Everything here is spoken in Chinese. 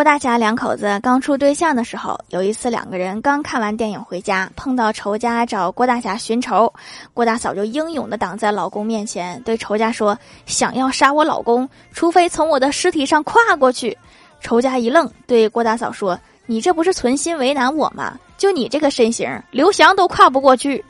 郭大侠两口子刚处对象的时候，有一次两个人刚看完电影回家，碰到仇家找郭大侠寻仇。郭大嫂就英勇的挡在老公面前，对仇家说，想要杀我老公，除非从我的尸体上跨过去。仇家一愣，对郭大嫂说，你这不是存心为难我吗？就你这个身形，刘翔都跨不过去。